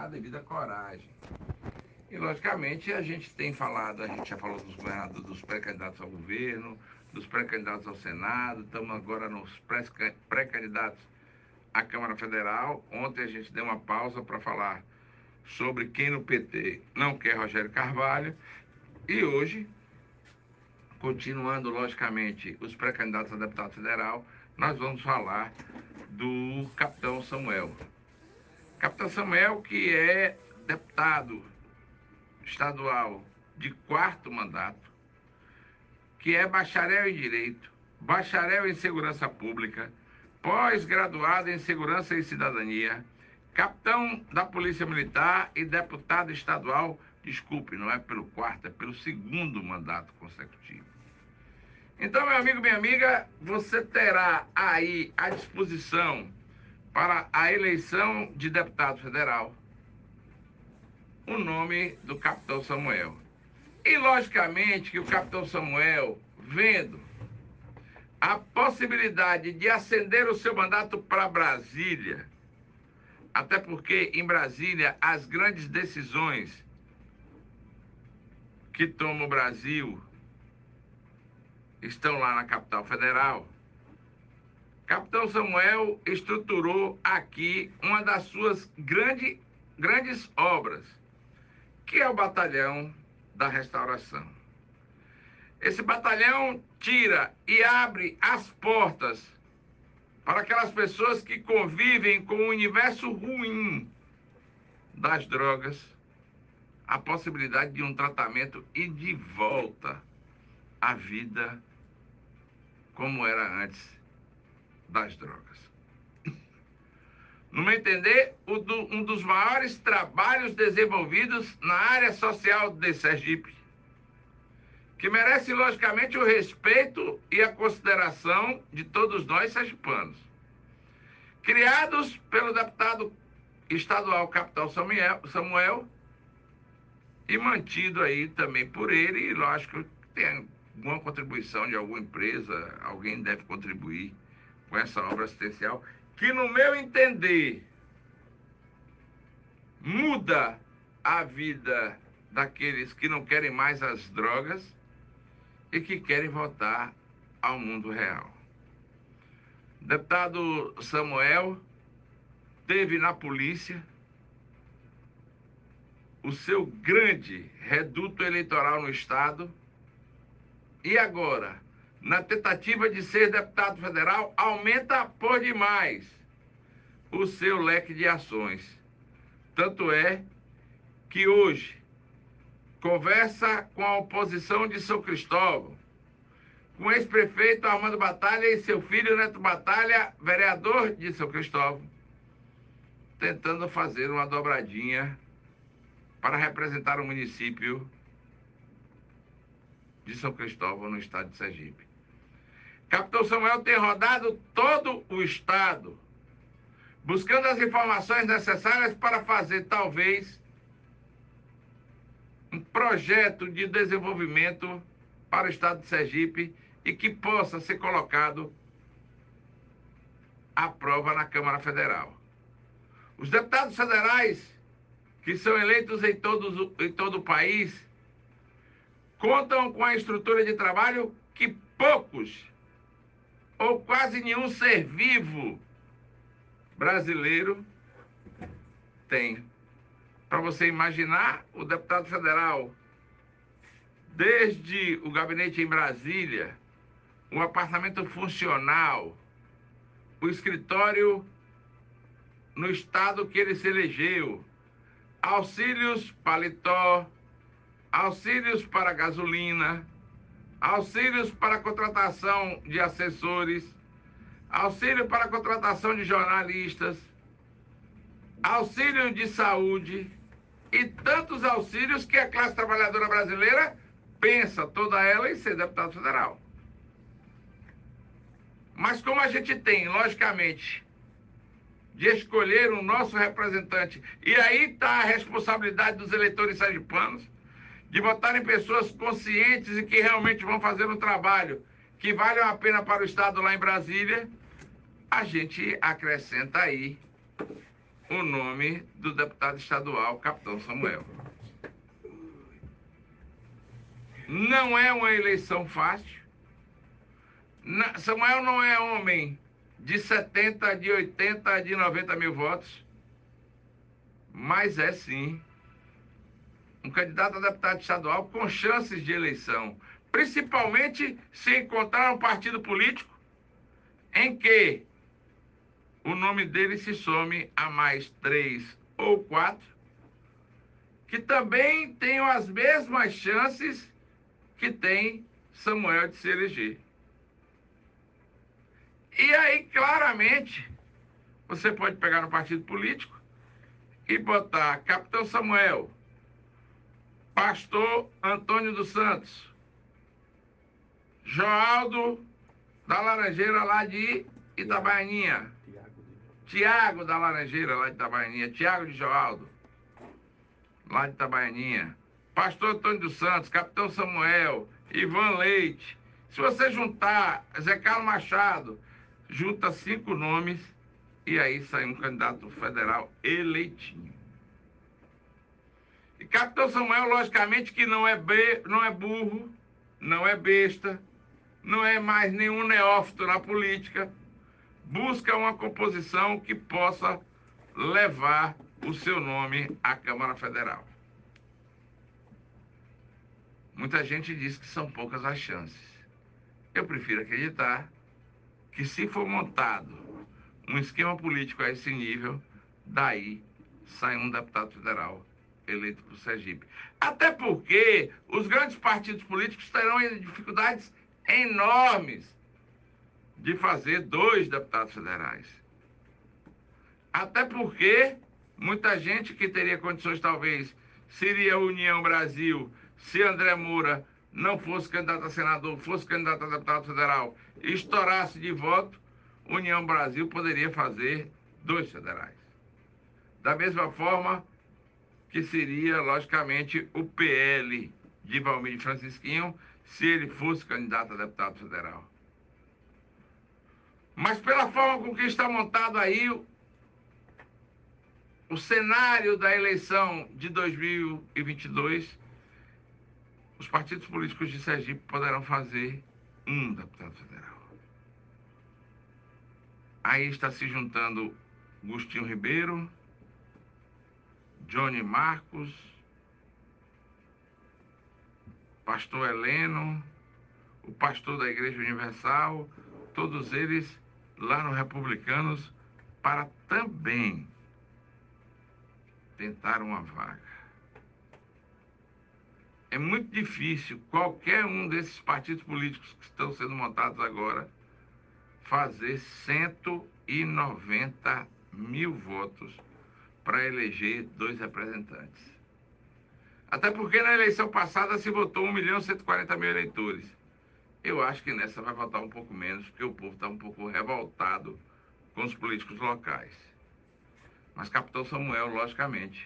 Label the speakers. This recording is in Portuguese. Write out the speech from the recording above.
Speaker 1: a devida coragem. E, logicamente, a gente tem falado, a gente já falou dos dos pré-candidatos ao governo, dos pré-candidatos ao Senado, estamos agora nos pré-candidatos à Câmara Federal. Ontem a gente deu uma pausa para falar sobre quem no PT não quer Rogério Carvalho. E hoje, continuando, logicamente, os pré-candidatos a deputado federal, nós vamos falar do capitão Samuel. Capitão Samuel, que é deputado estadual de quarto mandato, que é bacharel em Direito, bacharel em Segurança Pública, pós-graduado em Segurança e Cidadania, capitão da Polícia Militar e deputado estadual, desculpe, não é pelo quarto, é pelo segundo mandato consecutivo. Então, meu amigo, minha amiga, você terá aí à disposição para a eleição de deputado federal o nome do capitão Samuel. E, logicamente, que o capitão Samuel, vendo a possibilidade de ascender o seu mandato para Brasília, até porque em Brasília as grandes decisões que toma o Brasil estão lá na capital federal. Capitão Samuel estruturou aqui uma das suas grande, grandes obras, que é o Batalhão da Restauração. Esse batalhão tira e abre as portas para aquelas pessoas que convivem com o universo ruim das drogas, a possibilidade de um tratamento e de volta à vida como era antes das drogas. No meu entender, um dos maiores trabalhos desenvolvidos na área social de Sergipe, que merece, logicamente, o respeito e a consideração de todos nós sergipanos. Criados pelo deputado estadual Capital Samuel, Samuel e mantido aí também por ele, e lógico, tem alguma contribuição de alguma empresa, alguém deve contribuir com essa obra assistencial, que no meu entender muda a vida daqueles que não querem mais as drogas e que querem voltar ao mundo real. Deputado Samuel teve na polícia o seu grande reduto eleitoral no Estado e agora na tentativa de ser deputado federal, aumenta por demais o seu leque de ações. Tanto é que hoje conversa com a oposição de São Cristóvão, com o ex-prefeito Armando Batalha e seu filho Neto Batalha, vereador de São Cristóvão, tentando fazer uma dobradinha para representar o município de São Cristóvão no estado de Sergipe. Capitão Samuel tem rodado todo o estado, buscando as informações necessárias para fazer, talvez, um projeto de desenvolvimento para o estado de Sergipe e que possa ser colocado à prova na Câmara Federal. Os deputados federais, que são eleitos em, todos, em todo o país, contam com a estrutura de trabalho que poucos ou quase nenhum ser vivo brasileiro tem. Para você imaginar, o deputado federal, desde o gabinete em Brasília, o apartamento funcional, o escritório no estado que ele se elegeu, auxílios paletó, auxílios para gasolina, auxílios para contratação de assessores, auxílio para contratação de jornalistas, auxílio de saúde. E tantos auxílios que a classe trabalhadora brasileira pensa toda ela em ser deputado federal. Mas como a gente tem, logicamente, de escolher o nosso representante, e aí está a responsabilidade dos eleitores sergipanos, de votar em pessoas conscientes e que realmente vão fazer um trabalho que vale a pena para o Estado lá em Brasília, a gente acrescenta aí o nome do deputado estadual, Capitão Samuel. Não é uma eleição fácil. Samuel não é homem de 70, de 80, de 90 mil votos, mas é sim um candidato a deputado estadual com chances de eleição, principalmente se encontrar um partido político em que o nome dele se some a mais três ou quatro, que também tenham as mesmas chances que tem Samuel de se eleger. E aí, claramente, você pode pegar no partido político e botar Capitão Samuel, Pastor Antônio dos Santos, Joaldo da Laranjeira lá de Itabaianinha, Tiago da Laranjeira lá de Itabaianinha, Tiago de Joaldo, lá de Itabaianinha, Pastor Antônio dos Santos, Capitão Samuel, Ivan Leite. Se você juntar Zé Carlos Machado, junta cinco nomes e aí sai um candidato federal eleitinho. Capitão Samuel, logicamente, que não é, be, não é burro, não é besta, não é mais nenhum neófito na política, busca uma composição que possa levar o seu nome à Câmara Federal. Muita gente diz que são poucas as chances. Eu prefiro acreditar que se for montado um esquema político a esse nível, daí sai um deputado federal eleito para o Sergipe. Até porque os grandes partidos políticos terão dificuldades enormes de fazer dois deputados federais. Até porque muita gente que teria condições, talvez, seria União Brasil, se André Moura não fosse candidato a senador, fosse candidato a deputado federal, estourasse de voto, União Brasil poderia fazer dois federais. Da mesma forma, que seria, logicamente, o PL de Valmir Francisquinho, se ele fosse candidato a deputado federal. Mas pela forma com que está montado aí o, cenário da eleição de 2022, os partidos políticos de Sergipe poderão fazer um deputado federal. Aí está se juntando Agostinho Ribeiro, Johnny Marcos, pastor Heleno, o pastor da Igreja Universal, todos eles lá no Republicanos, para também tentar uma vaga. É muito difícil qualquer um desses partidos políticos que estão sendo montados agora fazer 190 mil votos para eleger dois representantes. Até porque na eleição passada se votou 1 milhão e 140 mil eleitores. Eu acho que nessa vai votar um pouco menos, porque o povo está um pouco revoltado com os políticos locais. Mas Capitão Samuel, logicamente,